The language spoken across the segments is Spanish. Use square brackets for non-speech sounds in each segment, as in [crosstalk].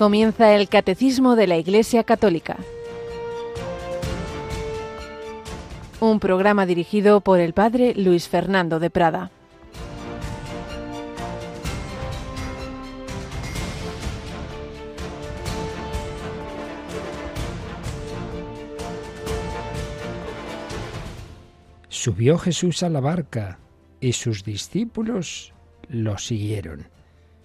Comienza el Catecismo de la Iglesia Católica. Un programa dirigido por el Padre Luis Fernando de Prada. Subió Jesús a la barca y sus discípulos lo siguieron.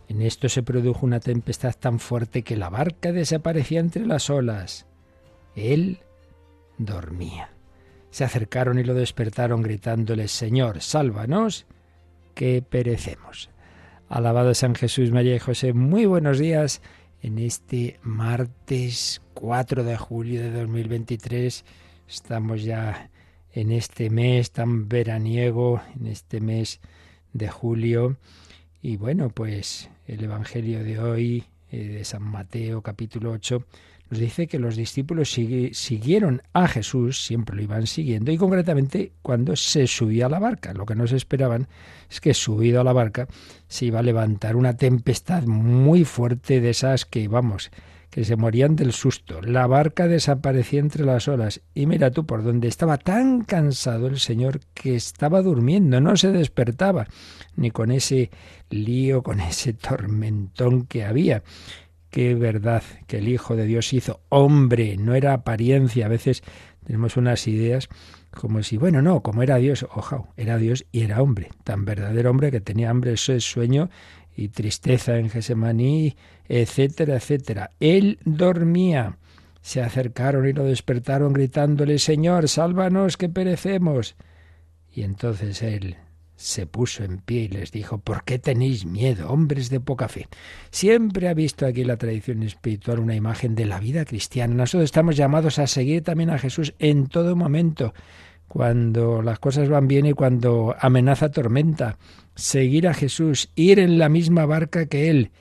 En esto se produjo una tempestad tan fuerte que la barca desaparecía entre las olas. Él dormía. Se acercaron y lo despertaron gritándole, Señor, sálvanos, que perecemos. Alabado San Jesús, María y José, muy buenos días en este martes 4 de julio de 2023. Estamos ya en este mes tan veraniego, en este mes de julio. Y bueno, pues el Evangelio de hoy, eh, de San Mateo capítulo 8, nos dice que los discípulos siguieron a Jesús, siempre lo iban siguiendo, y concretamente cuando se subía a la barca. Lo que no se esperaban es que subido a la barca se iba a levantar una tempestad muy fuerte de esas que, vamos, que se morían del susto. La barca desaparecía entre las olas y mira tú por donde estaba tan cansado el Señor que estaba durmiendo, no se despertaba ni con ese lío, con ese tormentón que había. Qué verdad que el Hijo de Dios hizo hombre, no era apariencia. A veces tenemos unas ideas como si, bueno, no, como era Dios, ojo, era Dios y era hombre, tan verdadero hombre que tenía hambre, ese sueño y tristeza en Gesemaní, etcétera, etcétera. Él dormía. Se acercaron y lo despertaron gritándole, Señor, sálvanos que perecemos. Y entonces él se puso en pie y les dijo, ¿por qué tenéis miedo, hombres de poca fe? Siempre ha visto aquí la tradición espiritual una imagen de la vida cristiana. Nosotros estamos llamados a seguir también a Jesús en todo momento, cuando las cosas van bien y cuando amenaza tormenta, seguir a Jesús, ir en la misma barca que Él.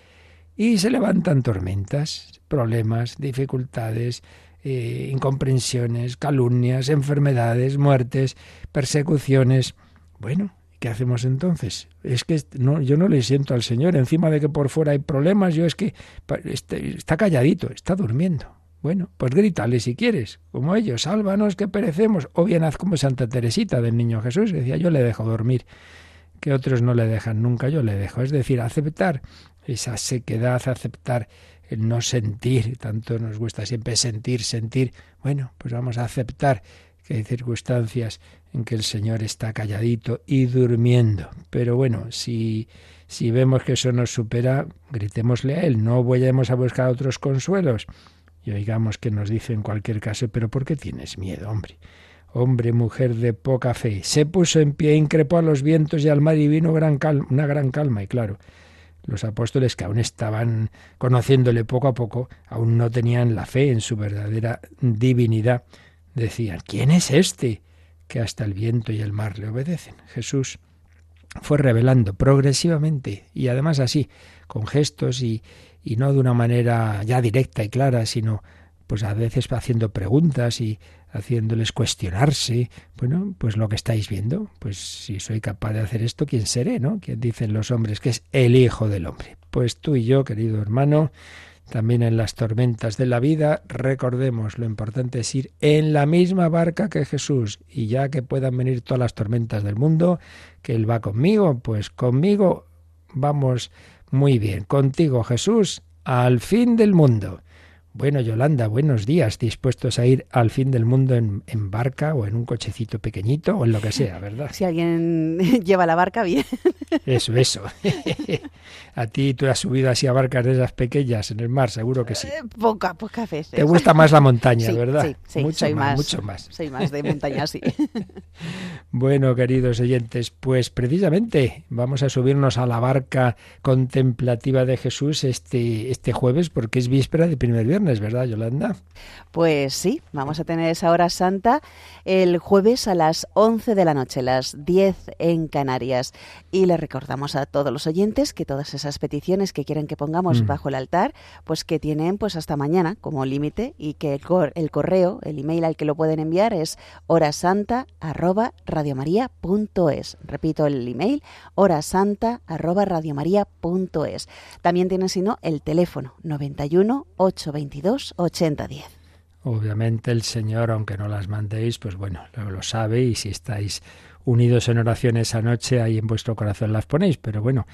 Y se levantan tormentas, problemas, dificultades, eh, incomprensiones, calumnias, enfermedades, muertes, persecuciones. Bueno, ¿qué hacemos entonces? Es que no, yo no le siento al Señor, encima de que por fuera hay problemas, yo es que este, está calladito, está durmiendo. Bueno, pues grítale si quieres, como ellos, sálvanos que perecemos. O bien haz como Santa Teresita del Niño Jesús, decía, yo le dejo dormir, que otros no le dejan nunca, yo le dejo. Es decir, aceptar esa sequedad, aceptar el no sentir, tanto nos gusta siempre sentir, sentir. Bueno, pues vamos a aceptar que hay circunstancias en que el Señor está calladito y durmiendo. Pero bueno, si, si vemos que eso nos supera, gritémosle a Él, no vayamos a buscar otros consuelos y oigamos que nos dice en cualquier caso, pero ¿por qué tienes miedo, hombre? Hombre, mujer de poca fe. Se puso en pie, increpó a los vientos y al mar y vino gran una gran calma. Y claro, los apóstoles que aún estaban conociéndole poco a poco, aún no tenían la fe en su verdadera divinidad, decían, ¿quién es este que hasta el viento y el mar le obedecen? Jesús fue revelando progresivamente y además así, con gestos y, y no de una manera ya directa y clara, sino pues a veces haciendo preguntas y haciéndoles cuestionarse, bueno, pues lo que estáis viendo, pues si soy capaz de hacer esto, ¿quién seré, no? ¿Quién dicen los hombres que es el Hijo del Hombre? Pues tú y yo, querido hermano, también en las tormentas de la vida, recordemos, lo importante es ir en la misma barca que Jesús, y ya que puedan venir todas las tormentas del mundo, que Él va conmigo, pues conmigo vamos muy bien, contigo Jesús, al fin del mundo. Bueno, Yolanda, buenos días. Dispuestos a ir al fin del mundo en, barca o en un cochecito pequeñito o en lo que sea, ¿verdad? Si alguien [laughs] lleva la barca, bien. Eso, eso. [laughs] a ti tú has subido así a barcas de esas pequeñas en el mar, seguro que sí. Eh, poca, pocas veces. Te gusta más la montaña, [laughs] ¿verdad? Sí, sí, mucho soy más, mucho más. Soy más de montaña, sí. bueno, queridos oyentes, pues precisamente vamos a subirnos a la barca contemplativa de Jesús este, este jueves porque es víspera de primer viernes viernes, ¿verdad, Yolanda? Pues sí, vamos a tener esa hora santa el jueves a las 11 de la noche, las 10 en Canarias. Y le recordamos a todos los oyentes que todas esas peticiones que quieren que pongamos mm. bajo el altar, pues que tienen pues hasta mañana como límite y que el, el, correo, el email al que lo pueden enviar es horasanta@radiomaria.es. Repito el email, horasanta@radiomaria.es. También tienen si no el teléfono 91 822 8010. Obviamente el Señor, aunque no las mandéis, pues bueno, lo, lo sabe y si estáis unidos en oración esa noche, ahí en vuestro corazón las ponéis. Pero bueno,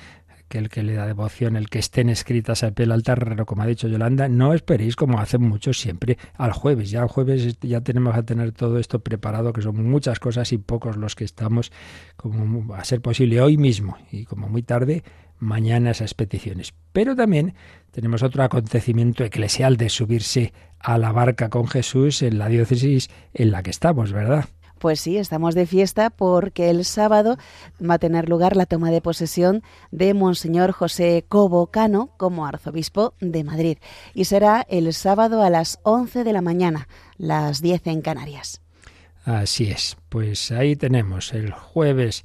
que el que le da devoción, el que estén escritas al pie del altar, como ha dicho Yolanda, no esperéis como hacen muchos siempre al jueves. Ya el jueves ya tenemos que tener todo esto preparado, que son muchas cosas y pocos los que estamos, como a ser posible hoy mismo y como muy tarde, mañana esas peticiones. Pero también tenemos otro acontecimiento eclesial de subirse a la barca con Jesús en la diócesis en la que estamos, ¿verdad? Pues sí, estamos de fiesta porque el sábado va a tener lugar la toma de posesión de Monseñor José Cobo Cano como arzobispo de Madrid. Y será el sábado a las 11 de la mañana, las 10 en Canarias. Así es, pues ahí tenemos el jueves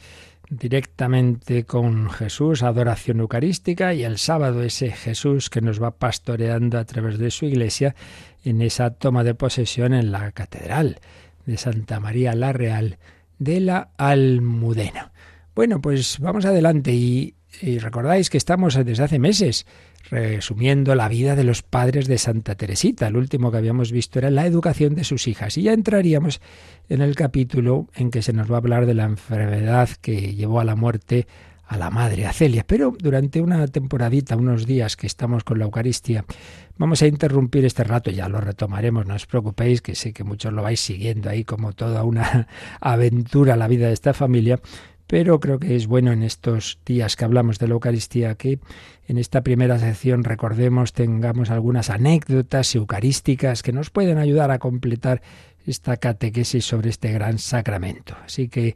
directamente con Jesús, adoración eucarística, y el sábado ese Jesús que nos va pastoreando a través de su iglesia en esa toma de posesión en la catedral de Santa María la Real de la Almudena. Bueno, pues vamos adelante y, recordáis que estamos desde hace meses resumiendo la vida de los padres de Santa Teresita. El último que habíamos visto era la educación de sus hijas. Y ya entraríamos en el capítulo en que se nos va a hablar de la enfermedad que llevó a la muerte a la madre, a Celia. Pero durante una temporadita, unos días que estamos con la Eucaristía, vamos a interrumpir este rato, ya lo retomaremos, no os preocupéis, que sé que muchos lo vais siguiendo ahí como toda una [laughs] aventura la vida de esta familia. Pero creo que es bueno en estos días que hablamos de la Eucaristía que en esta primera sección recordemos, tengamos algunas anécdotas eucarísticas que nos pueden ayudar a completar esta catequesis sobre este gran sacramento. Así que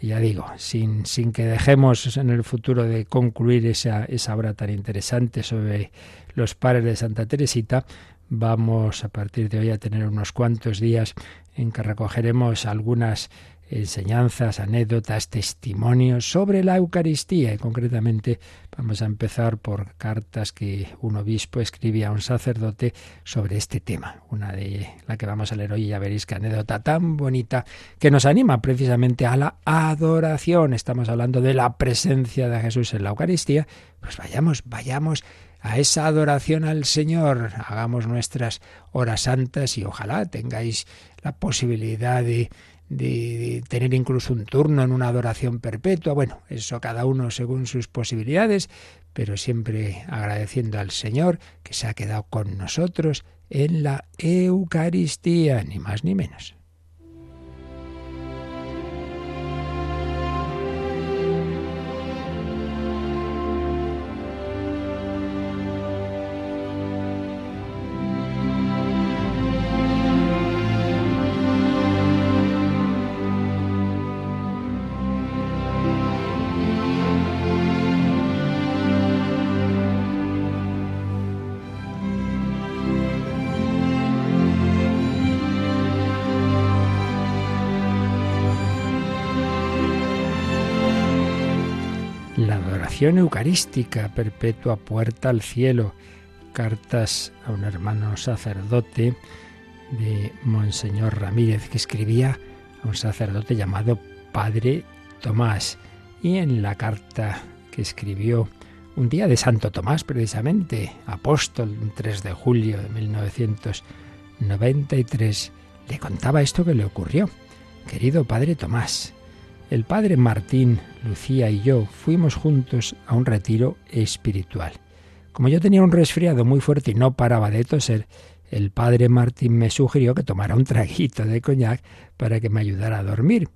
y ya digo, sin, sin que dejemos en el futuro de concluir esa, esa obra tan interesante sobre los padres de Santa Teresita, vamos a partir de hoy a tener unos cuantos días en que recogeremos algunas enseñanzas, anécdotas, testimonios sobre la Eucaristía y concretamente vamos a empezar por cartas que un obispo escribía a un sacerdote sobre este tema. Una de la que vamos a leer hoy ya veréis qué anécdota tan bonita que nos anima precisamente a la adoración. Estamos hablando de la presencia de Jesús en la Eucaristía. Pues vayamos, vayamos a esa adoración al Señor. Hagamos nuestras horas santas y ojalá tengáis la posibilidad de de, tener incluso un turno en una adoración perpetua. Bueno, eso cada uno según sus posibilidades, pero siempre agradeciendo al Señor que se ha quedado con nosotros en la Eucaristía, ni más ni menos. Eucarística, perpetua puerta al cielo. Cartas a un hermano sacerdote de Monseñor Ramírez que escribía a un sacerdote llamado Padre Tomás. Y en la carta que escribió un día de Santo Tomás, precisamente, apóstol, 3 de julio de 1993, le contaba esto que le ocurrió. Querido Padre Tomás, el padre Martín, Lucía y yo fuimos juntos a un retiro espiritual. Como yo tenía un resfriado muy fuerte y no paraba de toser, el padre Martín me sugirió que tomara un traguito de coñac para que me ayudara a dormir.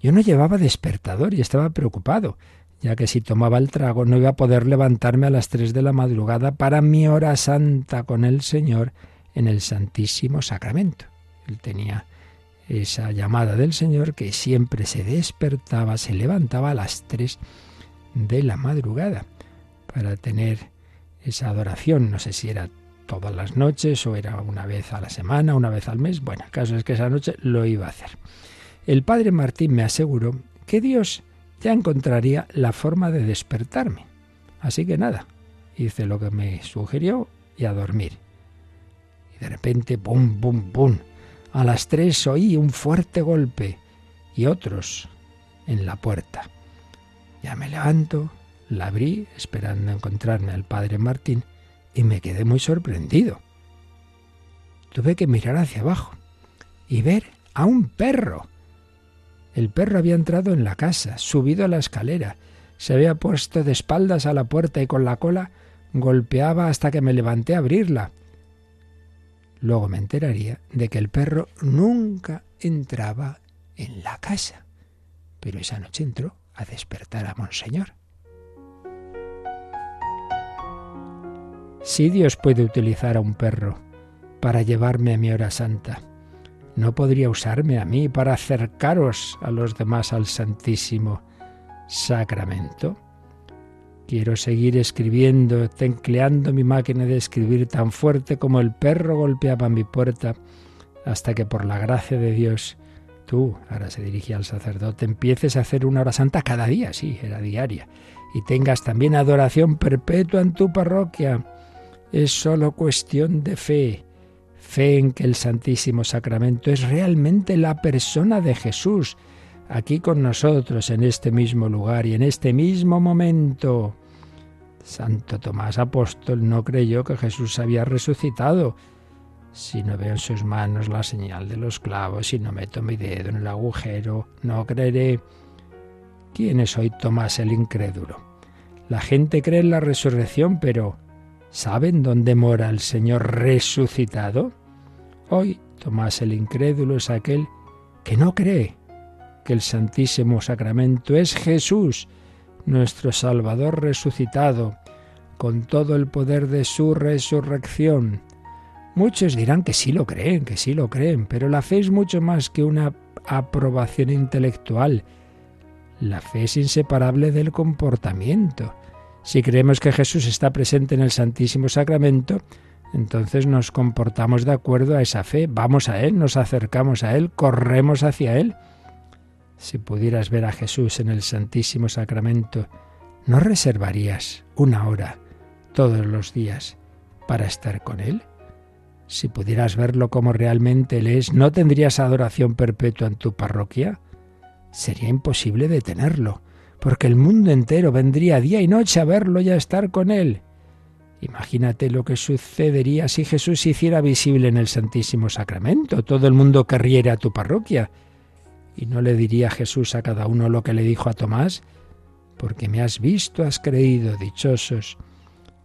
Yo no llevaba despertador y estaba preocupado, ya que si tomaba el trago no iba a poder levantarme a las tres de la madrugada para mi hora santa con el Señor en el Santísimo Sacramento. Él tenía esa llamada del Señor que siempre se despertaba, se levantaba a las tres de la madrugada para tener esa adoración. No sé si era todas las noches o era una vez a la semana, una vez al mes. Bueno, el caso es que esa noche lo iba a hacer. El padre Martín me aseguró que Dios ya encontraría la forma de despertarme. Así que nada, hice lo que me sugirió y a dormir. Y de repente, ¡bum, bum, bum! A las tres oí un fuerte golpe y otros en la puerta. Ya me levanto, la abrí esperando encontrarme al padre Martín y me quedé muy sorprendido. Tuve que mirar hacia abajo y ver a un perro. El perro había entrado en la casa, subido a la escalera, se había puesto de espaldas a la puerta y con la cola golpeaba hasta que me levanté a abrirla. Luego me enteraría de que el perro nunca entraba en la casa, pero esa noche entró a despertar a Monseñor. Si Dios puede utilizar a un perro para llevarme a mi hora santa, ¿no podría usarme a mí para acercaros a los demás al Santísimo Sacramento? Quiero seguir escribiendo, tecleando mi máquina de escribir tan fuerte como el perro golpeaba mi puerta, hasta que por la gracia de Dios tú, ahora se dirigía al sacerdote, empieces a hacer una hora santa cada día, sí, era diaria, y tengas también adoración perpetua en tu parroquia es solo cuestión de fe. Fe en que el Santísimo Sacramento es realmente la persona de Jesús, aquí con nosotros en este mismo lugar y en este mismo momento. Santo Tomás Apóstol no creyó que Jesús había resucitado. Si no veo en sus manos la señal de los clavos, si no meto mi dedo en el agujero, no creeré. ¿Quién es hoy Tomás el incrédulo? La gente cree en la resurrección, pero ¿Saben dónde mora el Señor resucitado? Hoy Tomás el incrédulo es aquel que no cree que el Santísimo Sacramento es Jesús, nuestro Salvador resucitado, con todo el poder de su resurrección. Muchos dirán que sí lo creen, que sí lo creen, pero la fe es mucho más que una aprobación intelectual. La fe es inseparable del comportamiento. Si creemos que Jesús está presente en el Santísimo Sacramento, entonces nos comportamos de acuerdo a esa fe, vamos a Él, nos acercamos a Él, corremos hacia Él. Si pudieras ver a Jesús en el Santísimo Sacramento, ¿no reservarías una hora todos los días para estar con Él? Si pudieras verlo como realmente Él es, ¿no tendrías adoración perpetua en tu parroquia? Sería imposible detenerlo porque el mundo entero vendría día y noche a verlo y a estar con él. Imagínate lo que sucedería si Jesús se hiciera visible en el Santísimo Sacramento. Todo el mundo querría ir a tu parroquia. ¿Y no le diría Jesús a cada uno lo que le dijo a Tomás? Porque me has visto, has creído, dichosos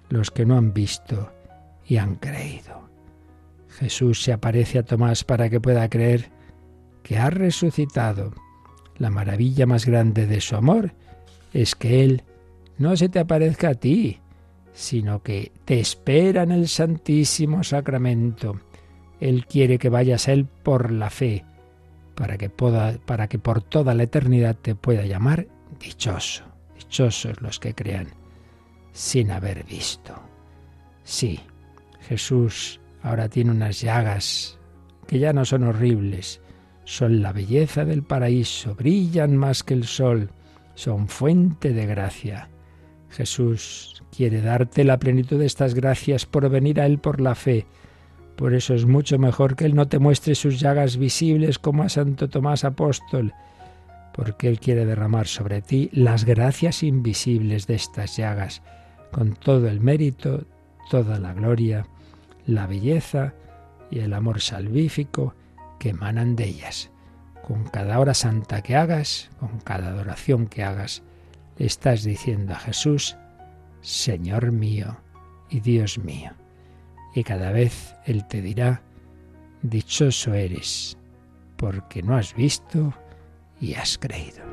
los que no han visto y han creído. Jesús se aparece a Tomás para que pueda creer que ha resucitado. La maravilla más grande de su amor es que Él no se te aparezca a ti, sino que te espera en el Santísimo Sacramento. Él quiere que vayas a Él por la fe, para que, para que por toda la eternidad te pueda llamar dichoso. Dichosos los que crean sin haber visto. Sí, Jesús ahora tiene unas llagas que ya no son horribles, son la belleza del paraíso, brillan más que el sol son fuente de gracia. Jesús quiere darte la plenitud de estas gracias por venir a Él por la fe. Por eso es mucho mejor que Él no te muestre sus llagas visibles como a Santo Tomás Apóstol, porque Él quiere derramar sobre ti las gracias invisibles de estas llagas, con todo el mérito, toda la gloria, la belleza y el amor salvífico que emanan de ellas con cada hora santa que hagas, con cada adoración que hagas, estás diciendo a Jesús, Señor mío y Dios mío. Y cada vez Él te dirá, Dichoso eres, porque no has visto y has creído.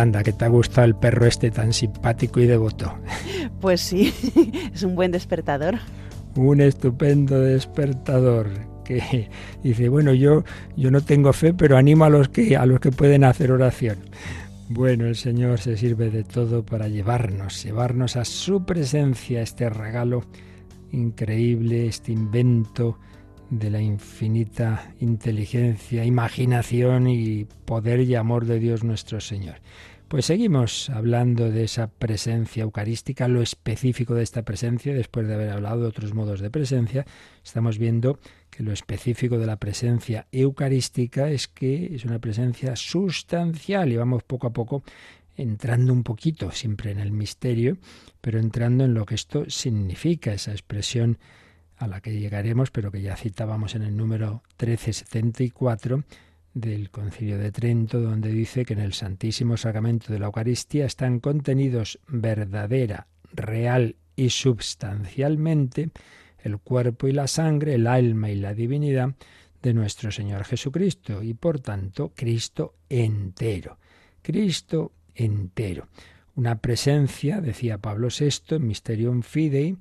Yolanda, ¿qué te ha gustado el perro este tan simpático y devoto? Pues sí, [laughs] es un buen despertador. Un estupendo despertador que dice, bueno, yo, yo no tengo fe, pero animo a los que a los que pueden hacer oración. Bueno, el Señor se sirve de todo para llevarnos, llevarnos a su presencia, este regalo increíble, este invento de la infinita inteligencia, imaginación y poder y amor de Dios nuestro Señor. Pues seguimos hablando de esa presencia eucarística, lo específico de esta presencia, después de haber hablado de otros modos de presencia, estamos viendo que lo específico de la presencia eucarística es que es una presencia sustancial y vamos poco a poco entrando un poquito, siempre en el misterio, pero entrando en lo que esto significa, esa expresión a la que llegaremos, pero que ya citábamos en el número 1374 del Concilio de Trento, donde dice que en el Santísimo Sacramento de la Eucaristía están contenidos verdadera, real y substancialmente el cuerpo y la sangre, el alma y la divinidad de nuestro Señor Jesucristo y por tanto Cristo entero. Cristo entero. Una presencia, decía Pablo VI en Mysterium Fidei,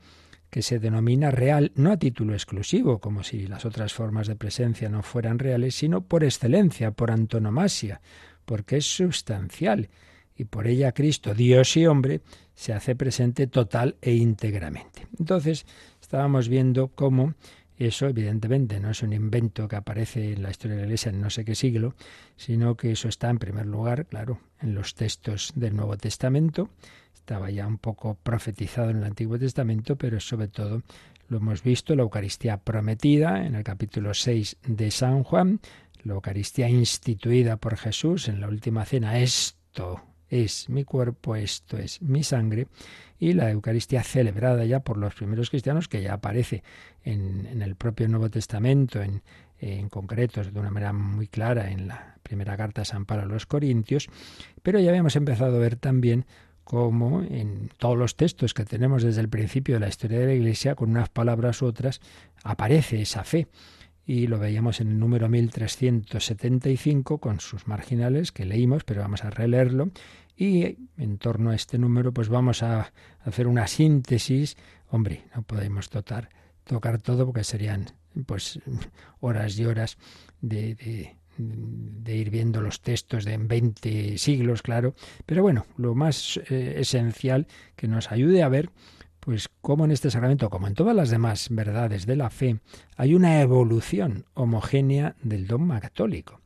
que se denomina real no a título exclusivo, como si las otras formas de presencia no fueran reales, sino por excelencia, por antonomasia, porque es sustancial, y por ella Cristo, Dios y hombre, se hace presente total e íntegramente. Entonces, estábamos viendo cómo eso, evidentemente, no es un invento que aparece en la historia de la Iglesia en no sé qué siglo, sino que eso está, en primer lugar, claro, en los textos del Nuevo Testamento, estaba ya un poco profetizado en el Antiguo Testamento, pero sobre todo lo hemos visto, la Eucaristía prometida en el capítulo 6 de San Juan, la Eucaristía instituida por Jesús en la última cena, esto es mi cuerpo, esto es mi sangre, y la Eucaristía celebrada ya por los primeros cristianos, que ya aparece en, el propio Nuevo Testamento, en, en concreto, de una manera muy clara, en la primera carta de San Pablo a los Corintios, pero ya habíamos empezado a ver también como en todos los textos que tenemos desde el principio de la historia de la Iglesia, con unas palabras u otras, aparece esa fe. Y lo veíamos en el número 1375 con sus marginales que leímos, pero vamos a releerlo. Y en torno a este número, pues vamos a hacer una síntesis. Hombre, no podemos tocar, tocar todo porque serían pues horas y horas de, de ir viendo los textos de en 20 siglos, claro, pero bueno, lo más eh, esencial que nos ayude a ver pues cómo en este sacramento, como en todas las demás verdades de la fe, hay una evolución homogénea del dogma católico.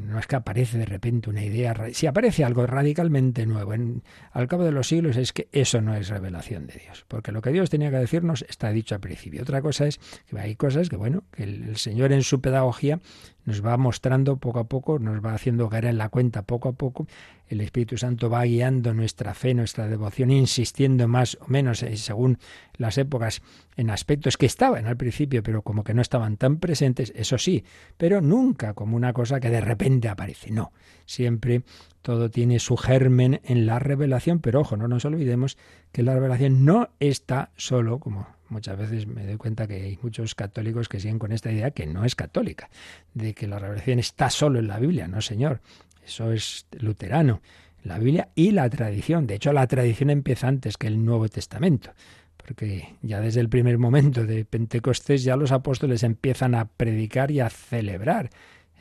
No es que aparece de repente una idea, si aparece algo radicalmente nuevo en, al cabo de los siglos es que eso no es revelación de Dios, porque lo que Dios tenía que decirnos está dicho al principio. Otra cosa es que hay cosas que, bueno, que el Señor en su pedagogía nos va mostrando poco a poco, nos va haciendo caer en la cuenta poco a poco. El Espíritu Santo va guiando nuestra fe, nuestra devoción, insistiendo más o menos eh, según las épocas en aspectos que estaban al principio, pero como que no estaban tan presentes, eso sí, pero nunca como una cosa que de repente aparece. No, siempre todo tiene su germen en la revelación, pero ojo, no nos olvidemos que la revelación no está solo, como muchas veces me doy cuenta que hay muchos católicos que siguen con esta idea que no es católica, de que la revelación está solo en la Biblia. No, señor, eso es luterano, la Biblia y la tradición. De hecho, la tradición empieza antes que el Nuevo Testamento, porque ya desde el primer momento de Pentecostés ya los apóstoles empiezan a predicar y a celebrar.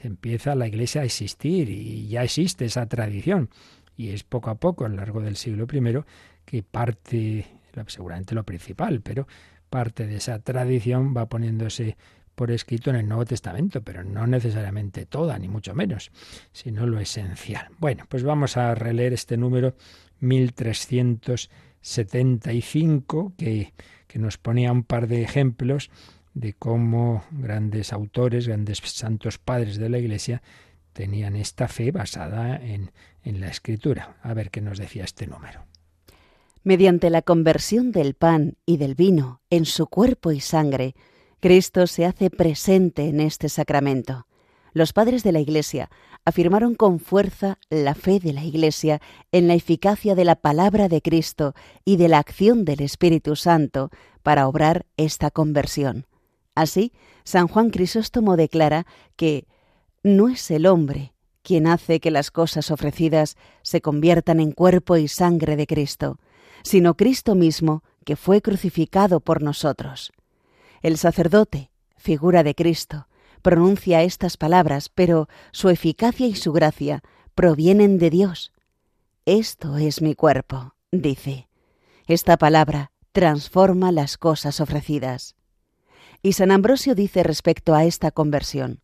Empieza la iglesia a existir y ya existe esa tradición. Y es poco a poco, a lo largo del siglo I, que parte, seguramente lo principal, pero parte de esa tradición va poniéndose por escrito en el Nuevo Testamento, pero no necesariamente toda, ni mucho menos, sino lo esencial. Bueno, pues vamos a releer este número 1375 que, que nos ponía un par de ejemplos de cómo grandes autores, grandes santos padres de la Iglesia tenían esta fe basada en, en la Escritura. A ver qué nos decía este número mediante la conversión del pan y del vino en su cuerpo y sangre, Cristo se hace presente en este sacramento. Los padres de la Iglesia afirmaron con fuerza la fe de la Iglesia en la eficacia de la palabra de Cristo y de la acción del Espíritu Santo para obrar esta conversión. Así, San Juan Crisóstomo declara que no es el hombre quien hace que las cosas ofrecidas se conviertan en cuerpo y sangre de Cristo, sino Cristo mismo, que fue crucificado por nosotros. El sacerdote, figura de Cristo, pronuncia estas palabras, pero su eficacia y su gracia provienen de Dios. Esto es mi cuerpo, dice. Esta palabra transforma las cosas ofrecidas. Y San Ambrosio dice respecto a esta conversión,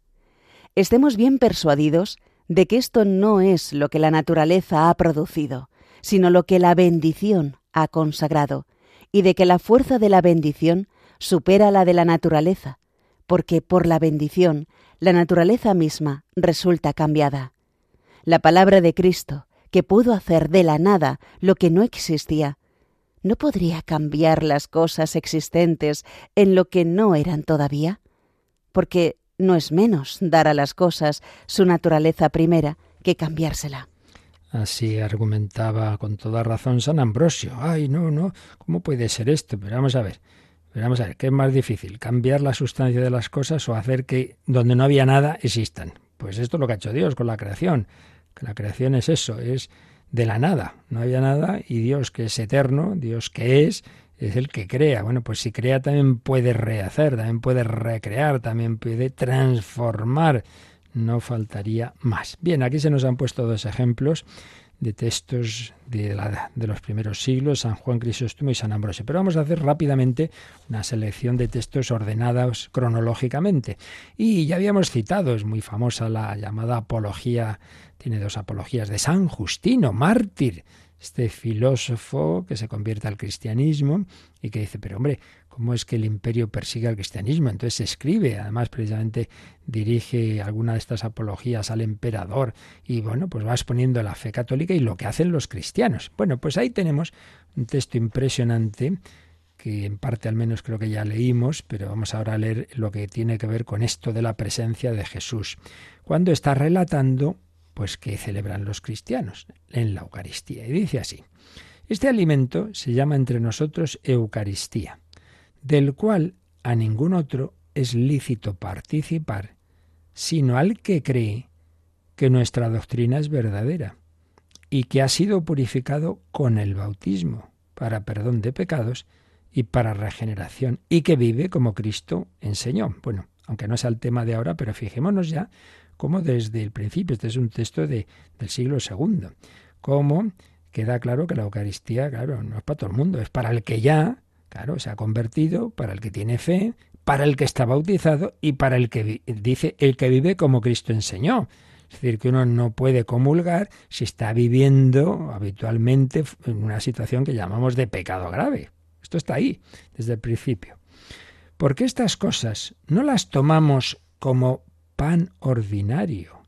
estemos bien persuadidos de que esto no es lo que la naturaleza ha producido, sino lo que la bendición ha consagrado, y de que la fuerza de la bendición supera la de la naturaleza, porque por la bendición la naturaleza misma resulta cambiada. La palabra de Cristo, que pudo hacer de la nada lo que no existía, ¿no podría cambiar las cosas existentes en lo que no eran todavía? Porque no es menos dar a las cosas su naturaleza primera que cambiársela. Así argumentaba con toda razón San Ambrosio. Ay, no, no, ¿cómo puede ser esto? Pero vamos a ver, vamos a ver, ¿qué es más difícil? ¿Cambiar la sustancia de las cosas o hacer que donde no había nada existan? Pues esto es lo que ha hecho Dios con la creación. Que la creación es eso, es de la nada. No había nada y Dios que es eterno, Dios que es, es el que crea. Bueno, pues si crea también puede rehacer, también puede recrear, también puede transformar. No faltaría más. Bien, aquí se nos han puesto dos ejemplos de textos de, la, de, los primeros siglos, San Juan Crisóstomo y San Ambrosio. Pero vamos a hacer rápidamente una selección de textos ordenados cronológicamente. Y ya habíamos citado, es muy famosa la llamada apología, tiene dos apologías de San Justino, mártir, este filósofo que se convierte al cristianismo y que dice, pero hombre, ¿cómo es que el imperio persigue al cristianismo? Entonces se escribe, además precisamente dirige alguna de estas apologías al emperador y bueno, pues va exponiendo la fe católica y lo que hacen los cristianos. Bueno, pues ahí tenemos un texto impresionante que en parte al menos creo que ya leímos, pero vamos ahora a leer lo que tiene que ver con esto de la presencia de Jesús. Cuando está relatando pues que celebran los cristianos en la Eucaristía. Y dice así, este alimento se llama entre nosotros Eucaristía, del cual a ningún otro es lícito participar, sino al que cree que nuestra doctrina es verdadera y que ha sido purificado con el bautismo para perdón de pecados y para regeneración y que vive como Cristo enseñó. Bueno, aunque no sea el tema de ahora, pero fijémonos ya como desde el principio, este es un texto de, del siglo II, como queda claro que la Eucaristía, claro, no es para todo el mundo, es para el que ya, claro, se ha convertido, para el que tiene fe, para el que está bautizado y para el que dice el que vive como Cristo enseñó. Es decir, que uno no puede comulgar si está viviendo habitualmente en una situación que llamamos de pecado grave. Esto está ahí desde el principio. Porque estas cosas no las tomamos como pan ordinario,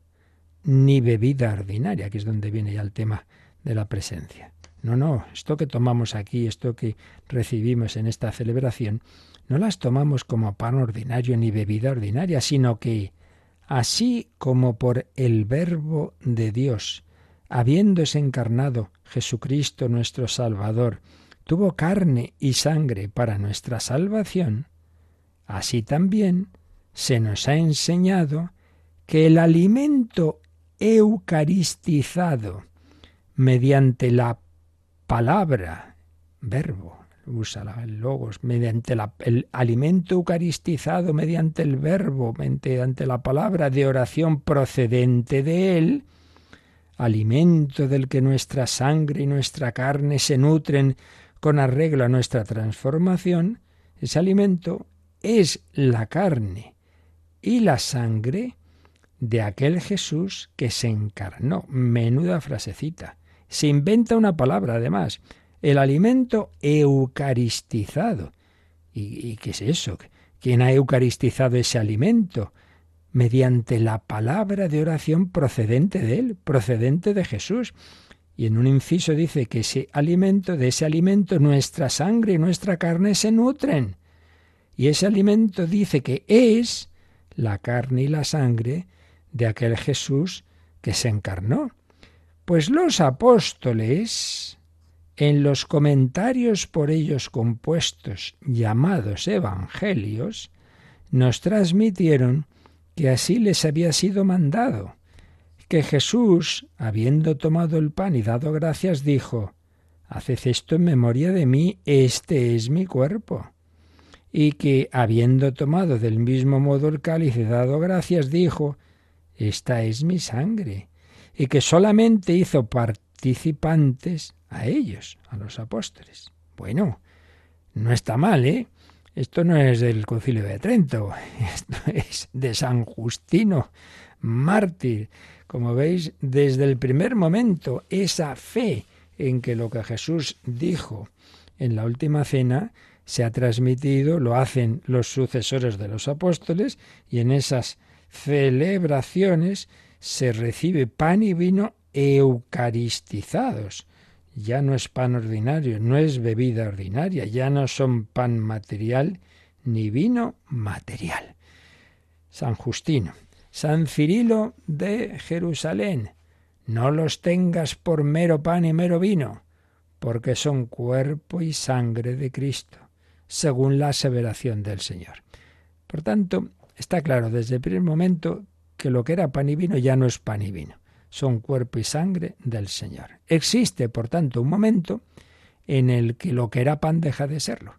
ni bebida ordinaria, aquí es donde viene ya el tema de la presencia. No, no, esto que tomamos aquí, esto que recibimos en esta celebración, no las tomamos como pan ordinario ni bebida ordinaria, sino que, así como por el Verbo de Dios, habiéndose encarnado Jesucristo nuestro Salvador, tuvo carne y sangre para nuestra salvación, así también se nos ha enseñado que el alimento eucaristizado mediante la palabra, verbo, usa el logos, mediante el alimento eucaristizado mediante el verbo, mediante la palabra de oración procedente de él, alimento del que nuestra sangre y nuestra carne se nutren con arreglo a nuestra transformación, ese alimento es la carne y la sangre de aquel Jesús que se encarnó. Menuda frasecita. Se inventa una palabra, además. El alimento eucaristizado. ¿Y, qué es eso? ¿Quién ha eucaristizado ese alimento? Mediante la palabra de oración procedente de él, procedente de Jesús. Y en un inciso dice que ese alimento, de ese alimento, nuestra sangre y nuestra carne se nutren. Y ese alimento dice que es la carne y la sangre de aquel Jesús que se encarnó. Pues los apóstoles, en los comentarios por ellos compuestos llamados evangelios, nos transmitieron que así les había sido mandado, que Jesús, habiendo tomado el pan y dado gracias, dijo, Haced esto en memoria de mí, este es mi cuerpo. Y que, habiendo tomado del mismo modo el cáliz y dado gracias, dijo, Esta es mi sangre. Y que solamente hizo participantes a ellos, a los apóstoles. Bueno, no está mal, ¿eh? Esto no es del concilio de Trento, [laughs] esto es de San Justino, mártir. Como veis, desde el primer momento, esa fe en que lo que Jesús dijo en la última cena se ha transmitido, lo hacen los sucesores de los apóstoles, y en esas celebraciones se recibe pan y vino eucaristizados. Ya no es pan ordinario, no es bebida ordinaria, ya no son pan material ni vino material. San Justino, San Cirilo de Jerusalén, no los tengas por mero pan y mero vino, porque son cuerpo y sangre de Cristo, según la aseveración del Señor. Por tanto, está claro desde el primer momento que lo que era pan y vino ya no es pan y vino, son cuerpo y sangre del Señor. Existe, por tanto, un momento en el que lo que era pan deja de serlo.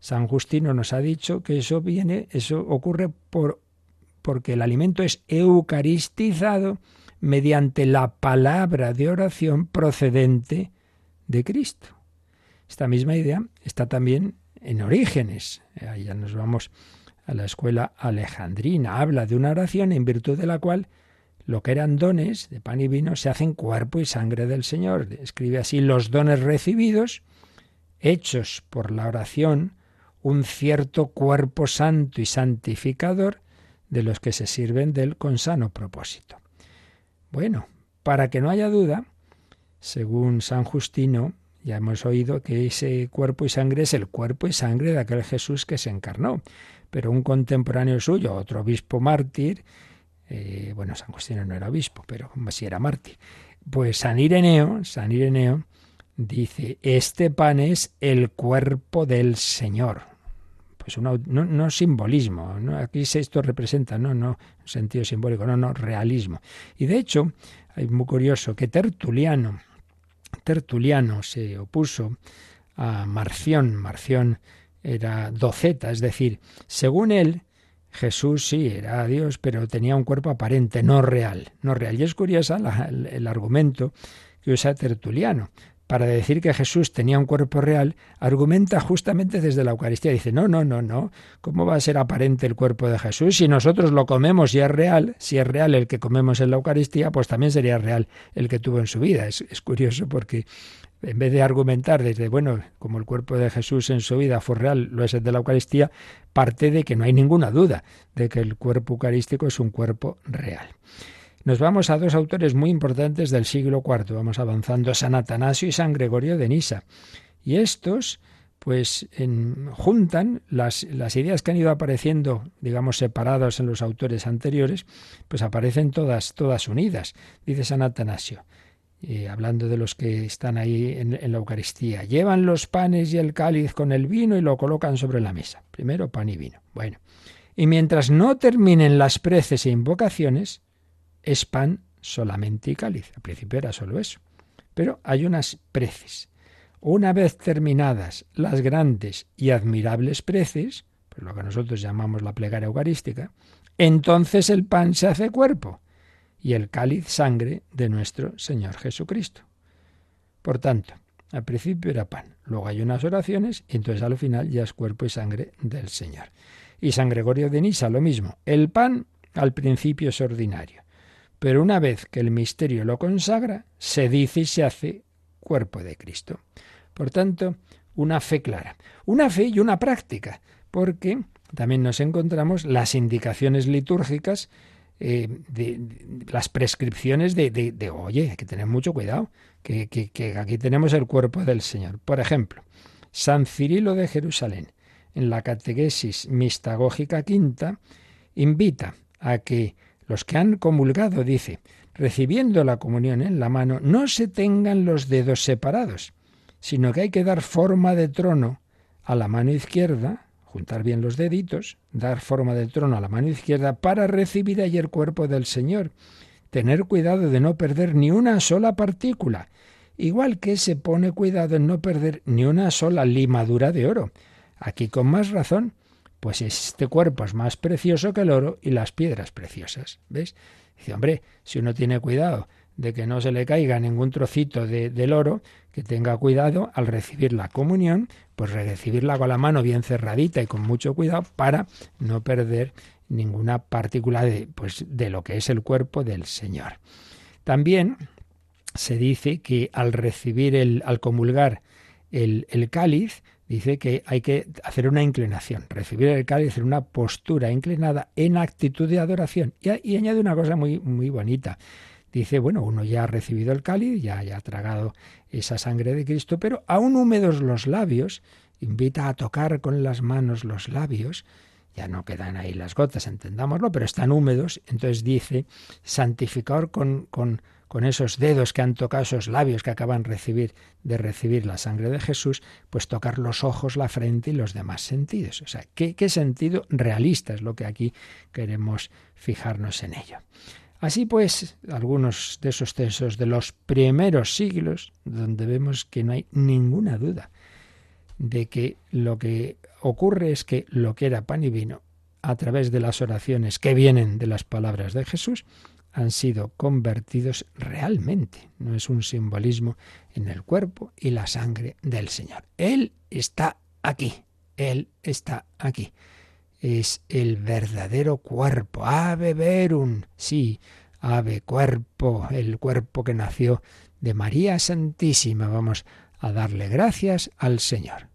San Justino nos ha dicho que eso viene, eso ocurre por porque el alimento es eucaristizado mediante la palabra de oración procedente de Cristo. Esta misma idea está también en Orígenes. Ahí ya nos vamos a la escuela alejandrina. Habla de una oración en virtud de la cual lo que eran dones de pan y vino se hacen cuerpo y sangre del Señor. Escribe así los dones recibidos, hechos por la oración, un cierto cuerpo santo y santificador de los que se sirven del con sano propósito. Bueno, para que no haya duda, según San Justino, ya hemos oído que ese cuerpo y sangre es el cuerpo y sangre de aquel Jesús que se encarnó. Pero un contemporáneo suyo, otro obispo mártir, eh, bueno, San Justino no era obispo, pero sí era mártir, pues San Ireneo, San Ireneo dice, este pan es el cuerpo del Señor pues no, no, simbolismo, aquí esto representa, no, no, sentido simbólico, no, no, realismo. Y de hecho, hay muy curioso que Tertuliano, Tertuliano se opuso a Marción, Marción era doceta, es decir, según él, Jesús sí era Dios, pero tenía un cuerpo aparente, no real, no real. Y es curiosa el, el argumento que usa Tertuliano, para decir que Jesús tenía un cuerpo real, argumenta justamente desde la Eucaristía. Dice, no, no, no, no. ¿Cómo va a ser aparente el cuerpo de Jesús? Si nosotros lo comemos y es real, si es real el que comemos en la Eucaristía, pues también sería real el que tuvo en su vida. Es, es curioso porque en vez de argumentar desde, bueno, como el cuerpo de Jesús en su vida fue real, lo es el de la Eucaristía, parte de que no hay ninguna duda de que el cuerpo eucarístico es un cuerpo real. Nos vamos a dos autores muy importantes del siglo IV. Vamos avanzando, San Atanasio y San Gregorio de Nisa. Y estos, pues, juntan las, las, ideas que han ido apareciendo, digamos, separadas en los autores anteriores, pues aparecen todas, todas unidas, dice San Atanasio. Eh, hablando de los que están ahí en, la Eucaristía, llevan los panes y el cáliz con el vino y lo colocan sobre la mesa. Primero pan y vino. Bueno, y mientras no terminen las preces e invocaciones, es pan solamente y cáliz. Al principio era solo eso. Pero hay unas preces. Una vez terminadas las grandes y admirables preces, pues lo que nosotros llamamos la plegaria eucarística, entonces el pan se hace cuerpo y el cáliz sangre de nuestro Señor Jesucristo. Por tanto, al principio era pan, luego hay unas oraciones y entonces al final ya es cuerpo y sangre del Señor. Y San Gregorio de Nisa lo mismo. El pan al principio es ordinario, pero una vez que el misterio lo consagra, se dice y se hace cuerpo de Cristo. Por tanto, una fe clara, una fe y una práctica, porque también nos encontramos las indicaciones litúrgicas, eh, de, las prescripciones de, de, oye, hay que tener mucho cuidado, que, que aquí tenemos el cuerpo del Señor. Por ejemplo, San Cirilo de Jerusalén, en la catequesis mistagógica quinta, invita a que los que han comulgado, dice, recibiendo la comunión en la mano, no se tengan los dedos separados, sino que hay que dar forma de trono a la mano izquierda, juntar bien los deditos, dar forma de trono a la mano izquierda para recibir allí el cuerpo del Señor, tener cuidado de no perder ni una sola partícula, igual que se pone cuidado en no perder ni una sola limadura de oro. Aquí con más razón, pues este cuerpo es más precioso que el oro y las piedras preciosas. ¿Ves? Dice, hombre, si uno tiene cuidado de que no se le caiga ningún trocito de, del oro, que tenga cuidado al recibir la comunión, pues recibirla con la mano bien cerradita y con mucho cuidado para no perder ninguna partícula de, pues, de lo que es el cuerpo del Señor. También se dice que al recibir el, al comulgar el, el cáliz, dice que hay que hacer una inclinación, recibir el cáliz en una postura inclinada en actitud de adoración. Y, añade una cosa muy, muy bonita. Dice, bueno, uno ya ha recibido el cáliz, ya, ya ha tragado esa sangre de Cristo, pero aún húmedos los labios, invita a tocar con las manos los labios, ya no quedan ahí las gotas, entendámoslo, pero están húmedos, entonces dice, santificador con, con, con esos dedos que han tocado esos labios que acaban recibir, de recibir la sangre de Jesús, pues tocar los ojos, la frente y los demás sentidos. O sea, ¿qué, qué sentido realista es lo que aquí queremos fijarnos en ello? Así pues, algunos de esos textos de los primeros siglos, donde vemos que no hay ninguna duda de que lo que ocurre es que lo que era pan y vino, a través de las oraciones que vienen de las palabras de Jesús, han sido convertidos realmente. No es un simbolismo en el cuerpo y la sangre del Señor. Él está aquí. Él está aquí es el verdadero cuerpo. Ave verum, sí, ave cuerpo, el cuerpo que nació de María Santísima. Vamos a darle gracias al Señor.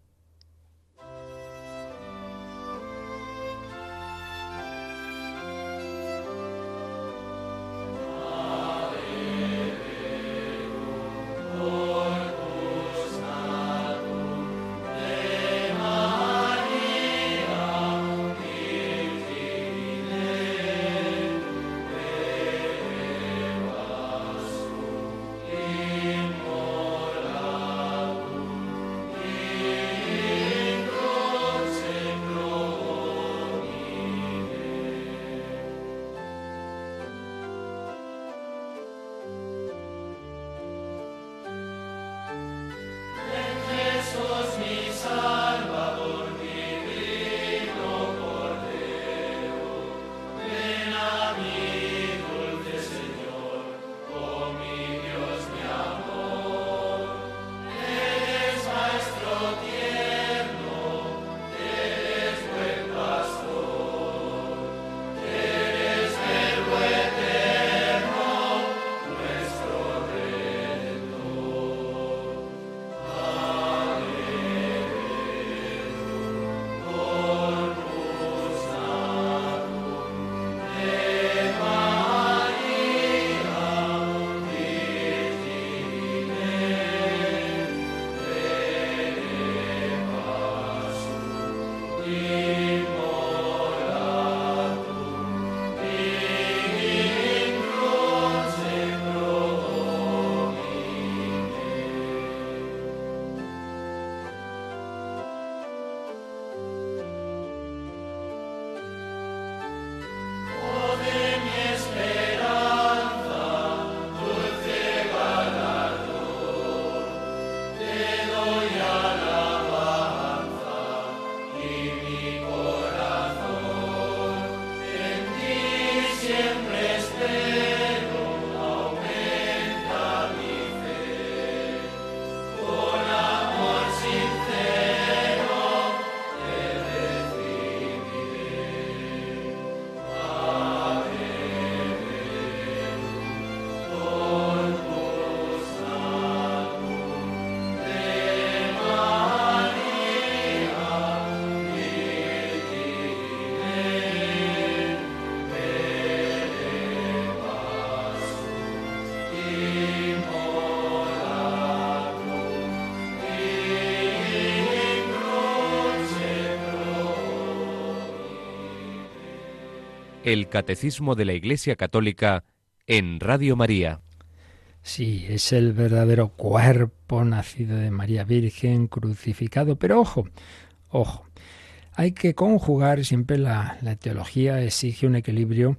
El Catecismo de la Iglesia Católica en Radio María. Sí, es el verdadero cuerpo nacido de María Virgen, crucificado. Pero ojo, ojo, hay que conjugar, siempre la, la teología exige un equilibrio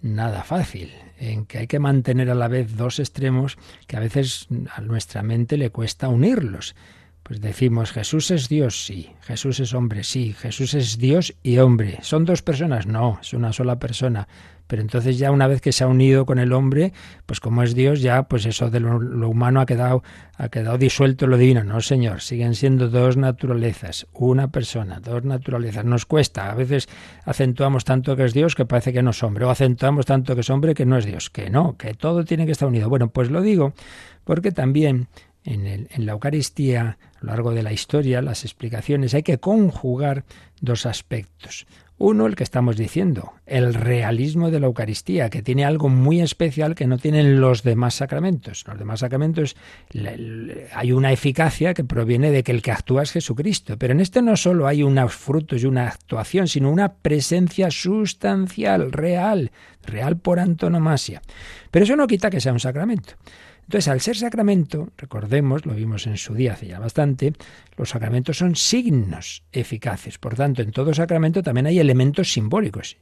nada fácil, en que hay que mantener a la vez dos extremos que a veces a nuestra mente le cuesta unirlos. Pues decimos, Jesús es Dios, sí, Jesús es hombre, sí, Jesús es Dios y hombre. ¿Son dos personas? No, es una sola persona. Pero entonces ya una vez que se ha unido con el hombre, pues como es Dios, ya pues eso de lo, humano ha quedado, ha quedado disuelto lo divino. No, Señor, siguen siendo dos naturalezas, una persona, dos naturalezas. Nos cuesta, a veces acentuamos tanto que es Dios que parece que no es hombre, o acentuamos tanto que es hombre que no es Dios, que no, que todo tiene que estar unido. Bueno, pues lo digo porque también en, la Eucaristía, a lo largo de la historia, las explicaciones, hay que conjugar dos aspectos. Uno, el que estamos diciendo, el realismo de la Eucaristía, que tiene algo muy especial que no tienen los demás sacramentos. Los demás sacramentos hay una eficacia que proviene de que el que actúa es Jesucristo, pero en este no solo hay unos frutos y una actuación, sino una presencia sustancial, real, real por antonomasia. Pero eso no quita que sea un sacramento. Entonces, al ser sacramento, recordemos, lo vimos en su día hace ya bastante, los sacramentos son signos eficaces. Por tanto, en todo sacramento también hay elementos simbólicos.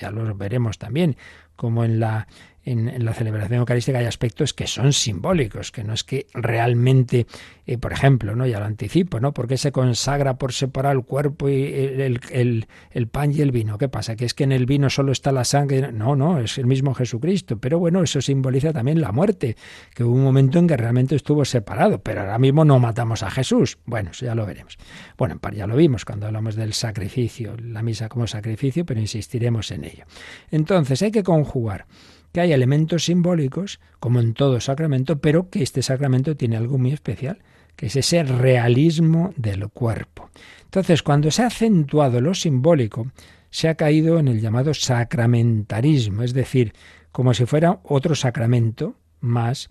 Ya los veremos también, como en la en, la celebración eucarística hay aspectos que son simbólicos, que no es que realmente, eh, por ejemplo, ya lo anticipo, ¿no? porque se consagra por separar el cuerpo y el, el, pan y el vino? ¿Qué pasa? ¿Que es que en el vino solo está la sangre? No, no, es el mismo Jesucristo. Pero bueno, eso simboliza también la muerte, que hubo un momento en que realmente estuvo separado, pero ahora mismo no matamos a Jesús. Bueno, eso ya lo veremos. Bueno, ya lo vimos cuando hablamos del sacrificio, la misa como sacrificio, pero insistiremos en ello. Entonces hay que conjugar que hay elementos simbólicos, como en todo sacramento, pero que este sacramento tiene algo muy especial, que es ese realismo del cuerpo. Entonces, cuando se ha acentuado lo simbólico, se ha caído en el llamado sacramentarismo, es decir, como si fuera otro sacramento más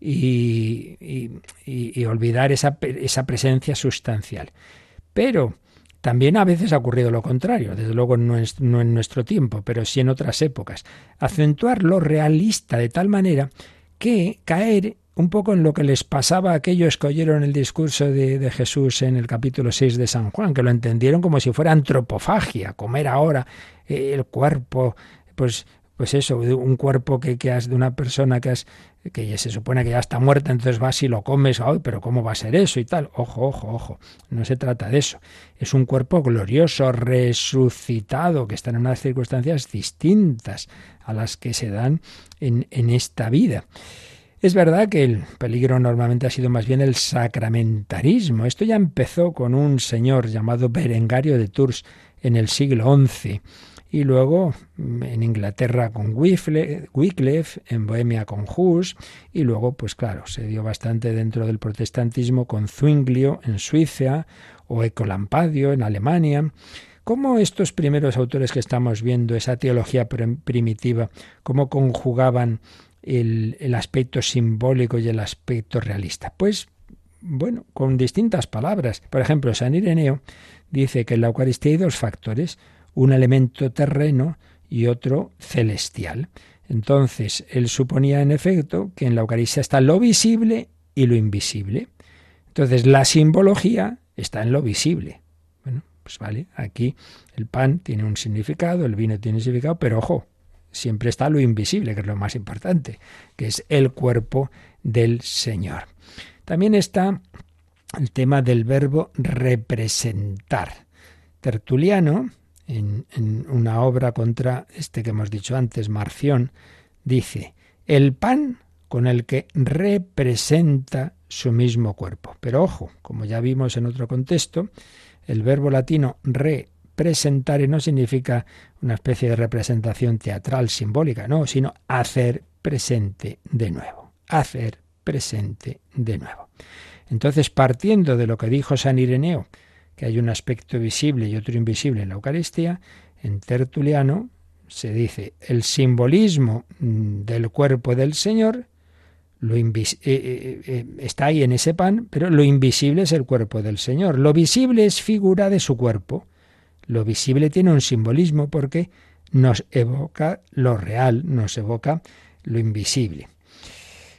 y, olvidar esa, esa presencia sustancial. Pero también a veces ha ocurrido lo contrario, desde luego no, no en nuestro tiempo, pero sí en otras épocas. Acentuar lo realista de tal manera que caer un poco en lo que les pasaba a aquellos que oyeron el discurso de, Jesús en el capítulo 6 de San Juan, que lo entendieron como si fuera antropofagia, comer ahora eh, el cuerpo, pues pues eso, un cuerpo que, que has de una persona que has que se supone que ya está muerta, entonces vas y lo comes, pero ¿cómo va a ser eso y tal? Ojo, ojo, ojo, no se trata de eso. Es un cuerpo glorioso, resucitado, que está en unas circunstancias distintas a las que se dan en, en esta vida. Es verdad que el peligro normalmente ha sido más bien el sacramentarismo. Esto ya empezó con un señor llamado Berengario de Tours en el siglo XI y luego mm, en Inglaterra con Wycliffe, en Bohemia con Hus, y luego, pues claro, se dio bastante dentro del protestantismo con Zwinglio en Suiza o Ecolampadio en Alemania. ¿Cómo estos primeros autores que estamos viendo, esa teología primitiva, cómo conjugaban el, el aspecto simbólico y el aspecto realista? Pues bueno, con distintas palabras. Por ejemplo, San Ireneo dice que en la Eucaristía hay dos factores un elemento terreno y otro celestial. Entonces, él suponía en efecto que en la Eucaristía está lo visible y lo invisible. Entonces, la simbología está en lo visible. Bueno, pues vale, aquí el pan tiene un significado, el vino tiene un significado, pero ojo, siempre está lo invisible, que es lo más importante, que es el cuerpo del Señor. También está el tema del verbo representar. Tertuliano, en, una obra contra este que hemos dicho antes, Marción, dice, el pan con el que representa su mismo cuerpo. Pero ojo, como ya vimos en otro contexto, el verbo latino representare no significa una especie de representación teatral simbólica, no, sino hacer presente de nuevo, hacer presente de nuevo. Entonces, partiendo de lo que dijo San Ireneo, que hay un aspecto visible y otro invisible en la Eucaristía, en Tertuliano se dice el simbolismo mm, del cuerpo del Señor lo eh, eh, eh, está ahí en ese pan, pero lo invisible es el cuerpo del Señor. Lo visible es figura de su cuerpo. Lo visible tiene un simbolismo porque nos evoca lo real, nos evoca lo invisible.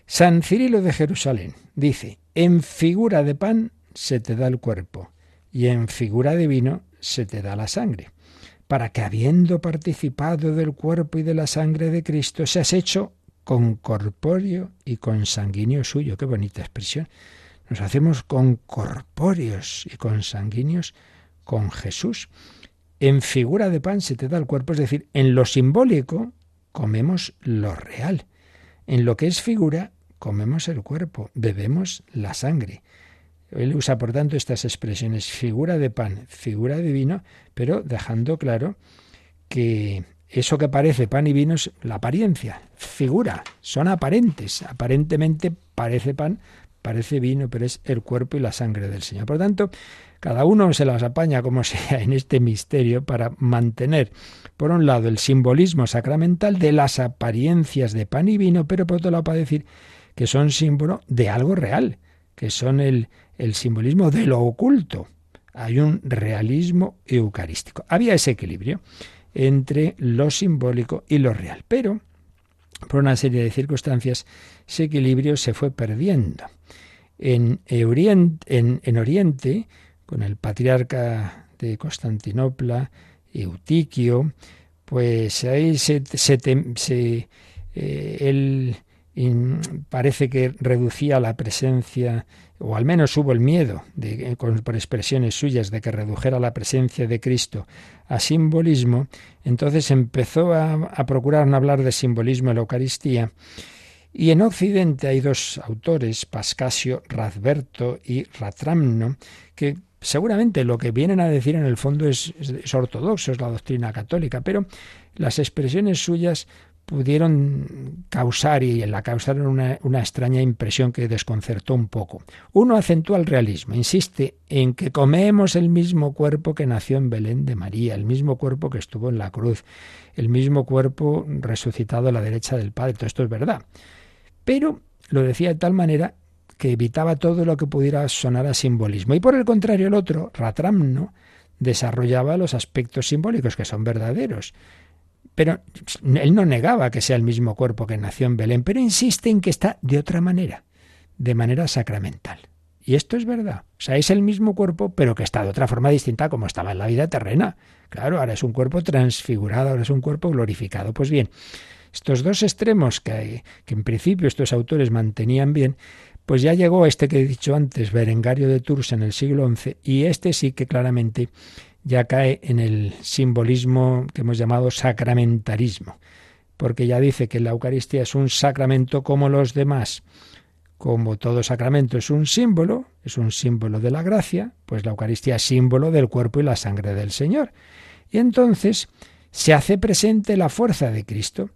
San Cirilo de Jerusalén dice, en figura de pan se te da el cuerpo y en figura de vino se te da la sangre. para que habiendo participado del cuerpo y de la sangre de Cristo, seas hecho con corpóreo y con sanguíneo suyo. Qué bonita expresión. Nos hacemos con corpóreos y con sanguíneos con Jesús. En figura de pan se te da el cuerpo, es decir, en lo simbólico comemos lo real. En lo que es figura comemos el cuerpo, bebemos la sangre. Él usa, por tanto, estas expresiones, figura de pan, figura de vino, pero dejando claro que eso que parece pan y vino es la apariencia, figura, son aparentes. Aparentemente parece pan, parece vino, pero es el cuerpo y la sangre del Señor. Por tanto, cada uno se las apaña como [laughs] sea en este misterio para mantener, por un lado, el simbolismo sacramental de las apariencias de pan y vino, pero por otro lado para decir que son símbolo de algo real, que son el, el simbolismo de lo oculto. Hay un realismo eucarístico. Había ese equilibrio entre lo simbólico y lo real, pero por una serie de circunstancias ese equilibrio se fue perdiendo. En, en, en Oriente, con el patriarca de Constantinopla, Eutiquio, pues ahí se, se, eh, él parece que reducía la presencia, o al menos hubo el miedo, por expresiones suyas, de que redujera la presencia de Cristo a simbolismo, entonces empezó a, procurar no hablar de simbolismo en la Eucaristía, y en Occidente hay dos autores, Pascasio Radberto y Ratramno, que seguramente lo que vienen a decir en el fondo es, ortodoxo, es la doctrina católica, pero las expresiones suyas pudieron causar y la causaron una, una, extraña impresión que desconcertó un poco. Uno acentúa el realismo, insiste en que comemos el mismo cuerpo que nació en Belén de María, el mismo cuerpo que estuvo en la cruz, el mismo cuerpo resucitado a la derecha del Padre. Todo esto es verdad. Pero lo decía de tal manera que evitaba todo lo que pudiera sonar a simbolismo. Y por el contrario, el otro, Ratramno, desarrollaba los aspectos simbólicos que son verdaderos pero él no negaba que sea el mismo cuerpo que nació en Belén, pero insiste en que está de otra manera, de manera sacramental. Y esto es verdad. O sea, es el mismo cuerpo, pero que está de otra forma distinta como estaba en la vida terrena. Claro, ahora es un cuerpo transfigurado, ahora es un cuerpo glorificado. Pues bien, estos dos extremos que, que en principio estos autores mantenían bien, pues ya llegó este que he dicho antes, Berengario de Tours en el siglo XI, y este sí que claramente ya cae en el simbolismo que hemos llamado sacramentarismo, porque ya dice que la Eucaristía es un sacramento como los demás. Como todo sacramento es un símbolo, es un símbolo de la gracia, pues la Eucaristía es símbolo del cuerpo y la sangre del Señor. Y entonces se hace presente la fuerza de Cristo.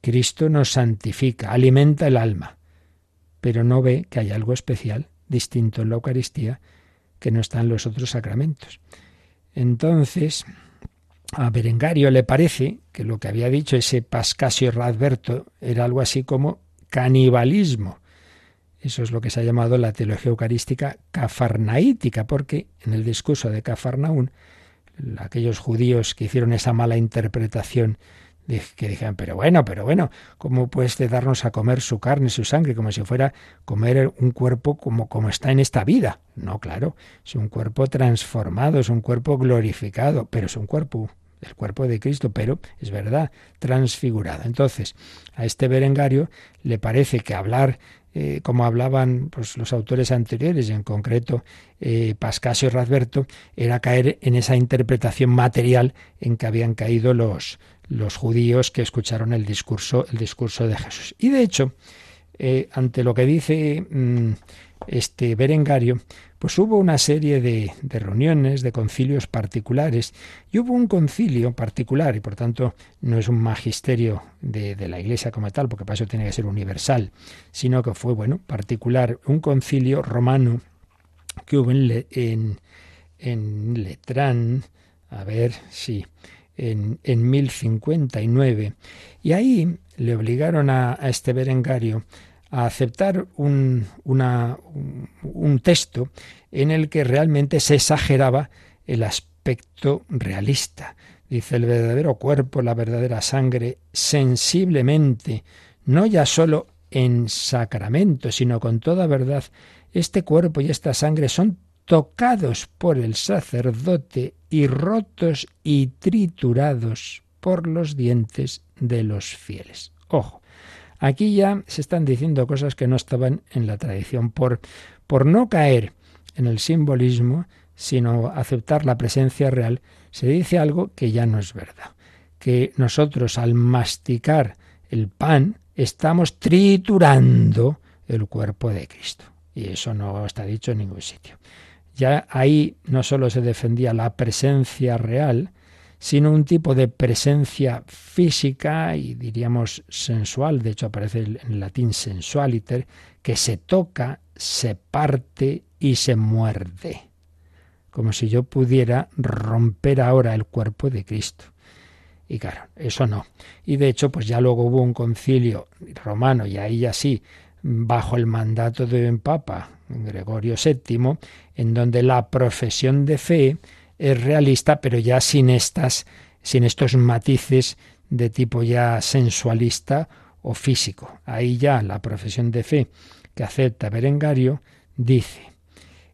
Cristo nos santifica, alimenta el alma, pero no ve que hay algo especial, distinto en la Eucaristía, que no está en los otros sacramentos. Entonces, a Berengario le parece que lo que había dicho ese Pascasio Radberto era algo así como canibalismo. Eso es lo que se ha llamado la teología eucarística cafarnaítica, porque en el discurso de Cafarnaún, aquellos judíos que hicieron esa mala interpretación que dijeron, pero bueno, pero bueno, ¿cómo puedes darnos a comer su carne, su sangre, como si fuera comer un cuerpo como, como está en esta vida? No, claro, es un cuerpo transformado, es un cuerpo glorificado, pero es un cuerpo, el cuerpo de Cristo, pero es verdad, transfigurado. Entonces, a este berengario le parece que hablar eh, como hablaban pues, los autores anteriores, en concreto eh, Pascasio y Radberto, era caer en esa interpretación material en que habían caído los, los judíos que escucharon el discurso, el discurso de Jesús. Y de hecho, eh, ante lo que dice mm, este Berengario, pues hubo una serie de, reuniones, de concilios particulares, y hubo un concilio particular, y por tanto no es un magisterio de, la Iglesia como tal, porque para eso tiene que ser universal, sino que fue, bueno, particular, un concilio romano que hubo en, en, en Letrán, a ver si en, en 1059. Y ahí le obligaron a, este berengario a aceptar un, un, texto en el que realmente se exageraba el aspecto realista. Dice el verdadero cuerpo, la verdadera sangre, sensiblemente, no ya sólo en sacramento, sino con toda verdad, este cuerpo y esta sangre son tocados por el sacerdote y rotos y triturados por los dientes de los fieles. Ojo, aquí ya se están diciendo cosas que no estaban en la tradición por, por no caer en el simbolismo, sino aceptar la presencia real, se dice algo que ya no es verdad, que nosotros al masticar el pan estamos triturando el cuerpo de Cristo. Y eso no está dicho en ningún sitio. Ya ahí no solo se defendía la presencia real, sino un tipo de presencia física y diríamos sensual, de hecho aparece en latín sensualiter, que se toca, se parte y se muerde, como si yo pudiera romper ahora el cuerpo de Cristo. Y claro, eso no. Y de hecho, pues ya luego hubo un concilio romano, y ahí ya sí, bajo el mandato de un papa, Gregorio VII, en donde la profesión de fe es realista, pero ya sin estas, sin estos matices de tipo ya sensualista o físico. Ahí ya la profesión de fe que acepta Berengario dice,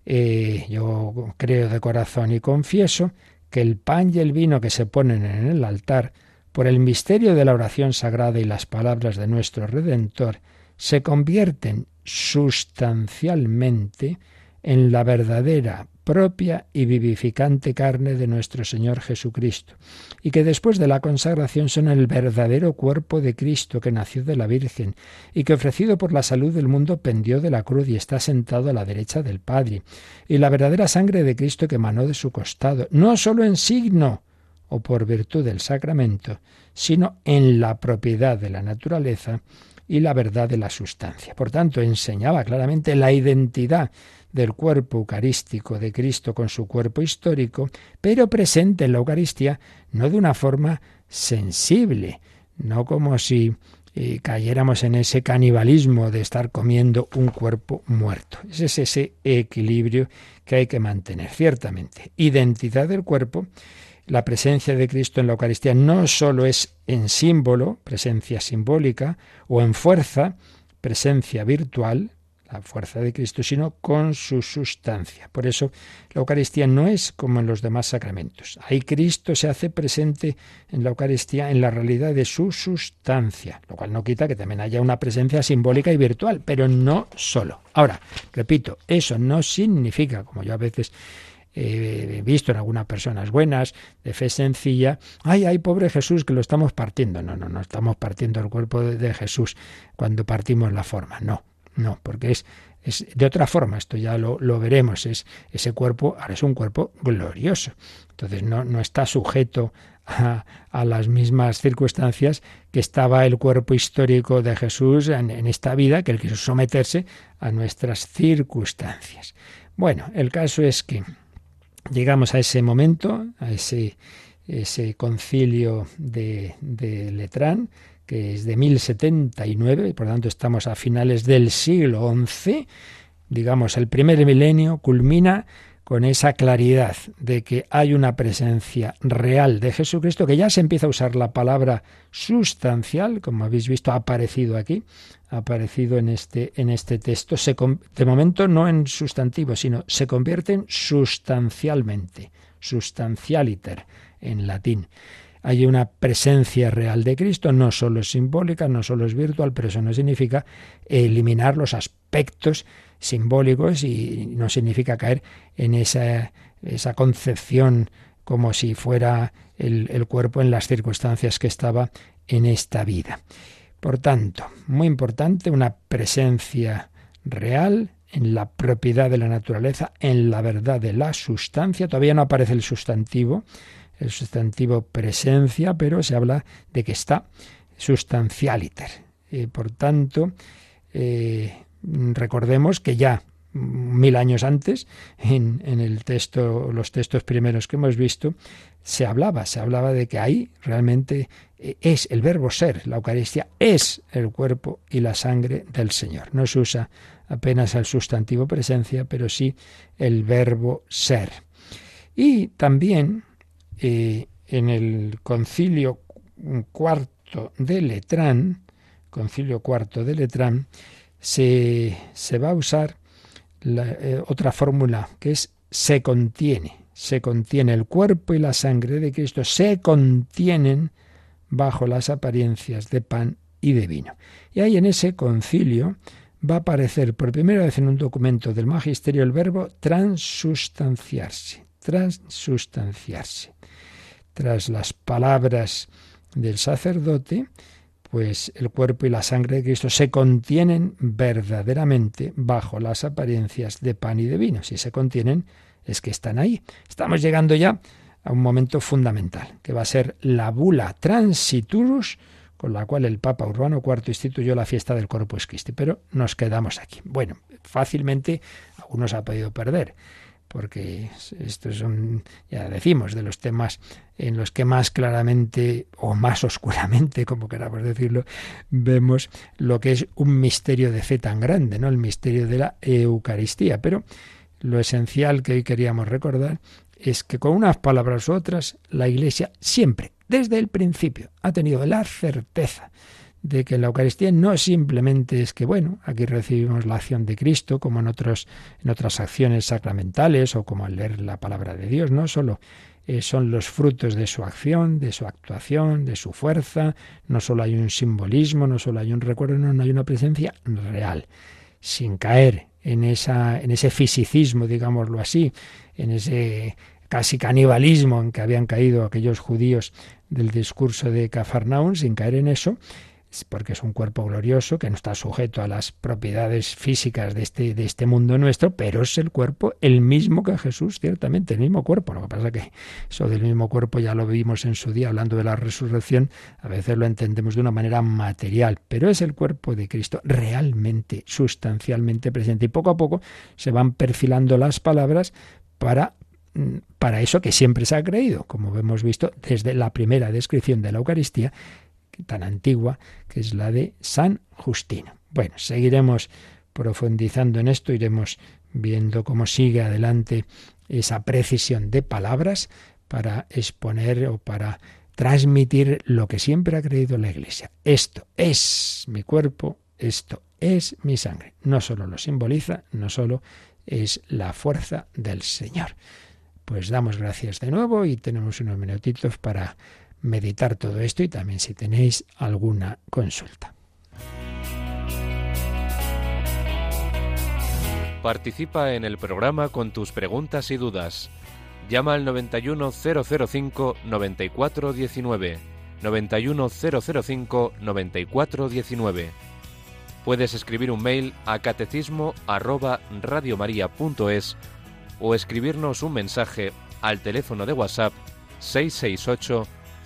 eh, yo creo de corazón y confieso que el pan y el vino que se ponen en el altar, por el misterio de la oración sagrada y las palabras de nuestro Redentor, se convierten sustancialmente en la verdadera, propia y vivificante carne de nuestro Señor Jesucristo, y que después de la consagración son el verdadero cuerpo de Cristo que nació de la Virgen, y que ofrecido por la salud del mundo pendió de la cruz y está sentado a la derecha del Padre, y la verdadera sangre de Cristo que emanó de su costado, no sólo en signo o por virtud del sacramento, sino en la propiedad de la naturaleza, y la verdad de la sustancia. Por tanto, enseñaba claramente la identidad del cuerpo eucarístico de Cristo con su cuerpo histórico, pero presente en la Eucaristía no de una forma sensible, no como si eh, cayéramos en ese canibalismo de estar comiendo un cuerpo muerto. Ese es ese equilibrio que hay que mantener, ciertamente. Identidad del cuerpo la presencia de Cristo en la Eucaristía no solo es en símbolo, presencia simbólica, o en fuerza, presencia virtual, la fuerza de Cristo, sino con su sustancia. Por eso la Eucaristía no es como en los demás sacramentos. Ahí Cristo se hace presente en la Eucaristía en la realidad de su sustancia, lo cual no quita que también haya una presencia simbólica y virtual, pero no solo. Ahora, repito, eso no significa, como yo a veces he visto en algunas personas buenas, de fe sencilla, ay, ay, pobre Jesús, que lo estamos partiendo. No, no, no estamos partiendo el cuerpo de, Jesús cuando partimos la forma. No, no, porque es, es de otra forma, esto ya lo, lo, veremos, es ese cuerpo, ahora es un cuerpo glorioso. Entonces no, no está sujeto a, a, las mismas circunstancias que estaba el cuerpo histórico de Jesús en, en esta vida, que él quiso someterse a nuestras circunstancias. Bueno, el caso es que llegamos a ese momento, a ese, concilio de, de Letrán, que es de 1079, y por lo tanto estamos a finales del siglo XI, digamos, el primer milenio culmina con esa claridad de que hay una presencia real de Jesucristo, que ya se empieza a usar la palabra sustancial, como habéis visto, ha aparecido aquí, aparecido en este, en este texto, de momento no en sustantivo, sino se convierten sustancialmente, substantialiter en latín. Hay una presencia real de Cristo, no solo es simbólica, no solo es virtual, pero eso no significa eliminar los aspectos simbólicos y no significa caer en esa, esa concepción como si fuera el cuerpo en las circunstancias que estaba en esta vida. Por tanto, muy importante, una presencia real en la propiedad de la naturaleza, en la verdad de la sustancia. Todavía no aparece el sustantivo, el sustantivo presencia, pero se habla de que está sustancialiter. Y por tanto, eh, recordemos que ya mil años antes, en, el texto, los textos primeros que hemos visto, se hablaba, se hablaba de que ahí realmente eh, es el verbo ser, la Eucaristía es el cuerpo y la sangre del Señor. No se usa apenas el sustantivo presencia, pero sí el verbo ser. Y también eh, en el concilio cuarto de Letrán, concilio cuarto de Letrán, se, se va a usar la, eh, otra fórmula que es se contiene, se contiene el cuerpo y la sangre de Cristo, se contienen bajo las apariencias de pan y de vino. Y ahí en ese concilio va a aparecer por primera vez en un documento del magisterio el verbo transustanciarse, transustanciarse. Tras las palabras del sacerdote, pues el cuerpo y la sangre de Cristo se contienen verdaderamente bajo las apariencias de pan y de vino. Si se contienen, es que están ahí. Estamos llegando ya a un momento fundamental, que va a ser la bula transiturus, con la cual el Papa Urbano IV instituyó la fiesta del Corpus Christi. Pero nos quedamos aquí. Bueno, fácilmente algunos ha podido perder porque estos son, ya decimos, de los temas en los que más claramente o más oscuramente, [laughs] como queramos decirlo, vemos lo que es un misterio de fe tan grande, ¿no? El misterio de la Eucaristía. Pero lo esencial que hoy queríamos recordar es que con unas palabras u otras, la Iglesia siempre, desde el principio, ha tenido la certeza de que la Eucaristía no simplemente es que, bueno, aquí recibimos la acción de Cristo, como en, otros, en otras acciones sacramentales o como al leer la palabra de Dios, no solo eh, son los frutos de su acción, de su actuación, de su fuerza, no solo hay un simbolismo, no solo hay un recuerdo, no, no hay una presencia real, sin caer en, esa, en ese fisicismo, digámoslo así, en ese casi canibalismo en que habían caído aquellos judíos del discurso de Cafarnaún, sin caer en eso, porque es un cuerpo glorioso que no está sujeto a las propiedades físicas de este, de este mundo nuestro, pero es el cuerpo el mismo que Jesús, ciertamente, el mismo cuerpo. Lo que pasa es que eso del mismo cuerpo ya lo vimos en su día hablando de la resurrección, a veces lo entendemos de una manera material, pero es el cuerpo de Cristo realmente, sustancialmente presente. Y poco a poco se van perfilando las palabras para mm, para eso que siempre se ha creído, como hemos visto desde la primera descripción de la Eucaristía, tan antigua, que es la de San Justino. Bueno, seguiremos profundizando en esto, iremos viendo cómo sigue adelante esa precisión de palabras para exponer o para transmitir lo que siempre ha creído la Iglesia. Esto es mi cuerpo, esto es mi sangre. No solo lo simboliza, no solo es la fuerza del Señor. Pues damos gracias de nuevo y tenemos unos minutitos para meditar todo esto y también si tenéis alguna consulta. Participa en el programa con tus preguntas y dudas. Llama al 91005 9419. 91005 9419. Puedes escribir un mail a catecismo arroba o escribirnos un mensaje al teléfono de WhatsApp 668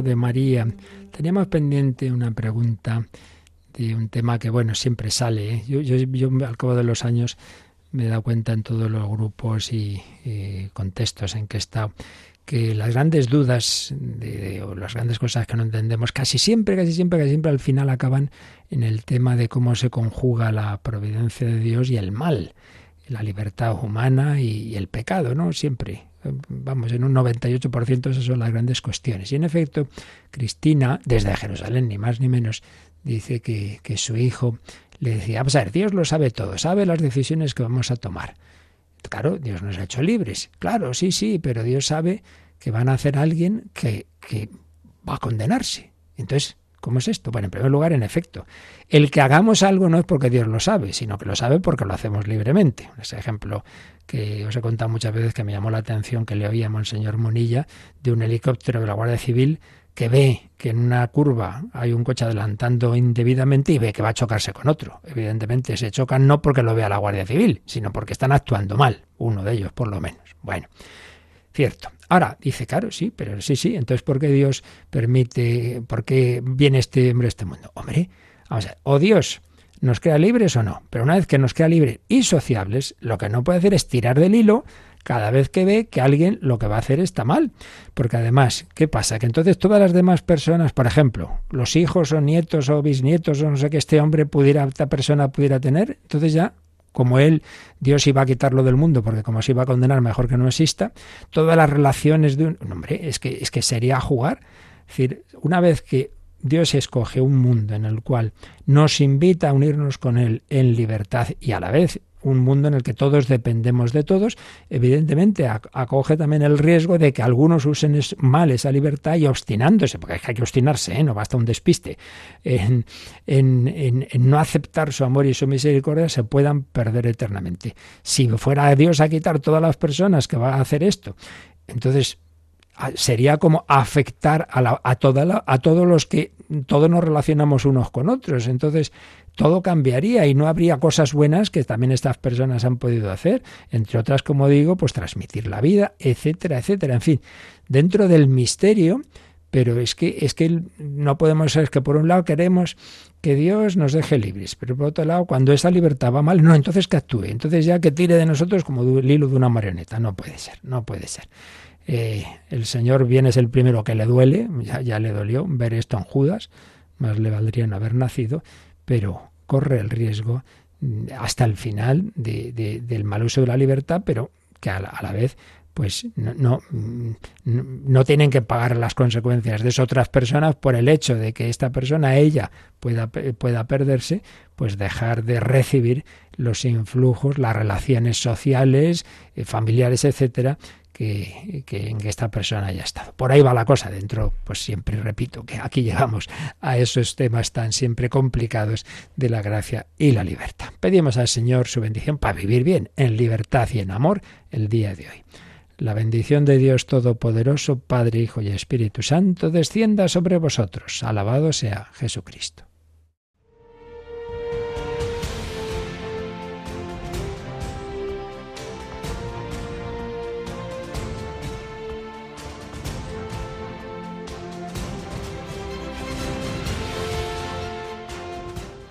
de María. Teníamos pendiente una pregunta de un tema que, bueno, siempre sale. ¿eh? Yo, yo, al cabo de los años me he dado cuenta en todos los grupos y, contextos en que he estado que las grandes dudas de, o las grandes cosas que no entendemos casi siempre, casi siempre, casi siempre al final acaban en el tema de cómo se conjuga la providencia de Dios y el mal. la libertad humana y, el pecado, ¿no? Siempre. Vamos, en un 98% esas son las grandes cuestiones. Y en efecto, Cristina, desde Jerusalén, ni más ni menos, dice que, que su hijo le decía, vamos a ver, Dios lo sabe todo, sabe las decisiones que vamos a tomar. Claro, Dios nos ha hecho libres. Claro, sí, sí, pero Dios sabe que van a hacer a alguien que, que va a condenarse. Entonces, ¿Cómo es esto? Bueno, en primer lugar, en efecto, el que hagamos algo no es porque Dios lo sabe, sino que lo sabe porque lo hacemos libremente. Ese ejemplo que os he contado muchas veces que me llamó la atención que le oía a Monseñor Monilla de un helicóptero de la Guardia Civil que ve que en una curva hay un coche adelantando indebidamente y ve que va a chocarse con otro. Evidentemente se chocan no porque lo vea la Guardia Civil, sino porque están actuando mal, uno de ellos por lo menos. Bueno, cierto. Ahora, dice, claro, sí, pero sí, sí, entonces ¿por qué Dios permite, por qué viene este hombre a este mundo? Hombre, vamos a ver, o Dios nos crea libres o no, pero una vez que nos crea libres y sociables, lo que no puede hacer es tirar del hilo cada vez que ve que alguien lo que va a hacer está mal. Porque además, ¿qué pasa? Que entonces todas las demás personas, por ejemplo, los hijos o nietos o bisnietos o no sé qué este hombre pudiera, esta persona pudiera tener, entonces ya como él, Dios iba a quitarlo del mundo, porque como se iba a condenar, mejor que no exista, todas las relaciones de un... hombre, es que, es que sería jugar. Es decir, una vez que Dios escoge un mundo en el cual nos invita a unirnos con Él en libertad y a la vez un mundo en el que todos dependemos de todos, evidentemente acoge también el riesgo de que algunos usen mal esa libertad y obstinándose, porque hay que obstinarse, ¿eh? no basta un despiste, en, en, no aceptar su amor y su misericordia, se puedan perder eternamente. Si fuera Dios a quitar todas las personas que va a hacer esto, entonces sería como afectar a, a, toda a todos los que todos nos relacionamos unos con otros. Entonces, todo cambiaría y no habría cosas buenas que también estas personas han podido hacer, entre otras, como digo, pues transmitir la vida, etcétera, etcétera. En fin, dentro del misterio, pero es que es que no podemos ser que por un lado queremos que Dios nos deje libres, pero por otro lado, cuando esa libertad va mal, no, entonces que actúe, entonces ya que tire de nosotros como el hilo de una marioneta, no puede ser, no puede ser. Eh, el Señor bien es el primero que le duele, ya, ya le dolió ver esto en Judas, más le valdría no haber nacido, pero corre el riesgo mm, hasta el final del mal uso de la libertad, pero que a la, vez pues no, no, mm, no, tienen que pagar las consecuencias de esas otras personas por el hecho de que esta persona, ella, pueda, pueda perderse, pues dejar de recibir los influjos, las relaciones sociales, eh, familiares, etcétera, que, en que esta persona haya estado. Por ahí va la cosa dentro, pues siempre repito que aquí llegamos a esos temas tan siempre complicados de la gracia y la libertad. Pedimos al Señor su bendición para vivir bien, en libertad y en amor, el día de hoy. La bendición de Dios Todopoderoso, Padre, Hijo y Espíritu Santo, descienda sobre vosotros. Alabado sea Jesucristo.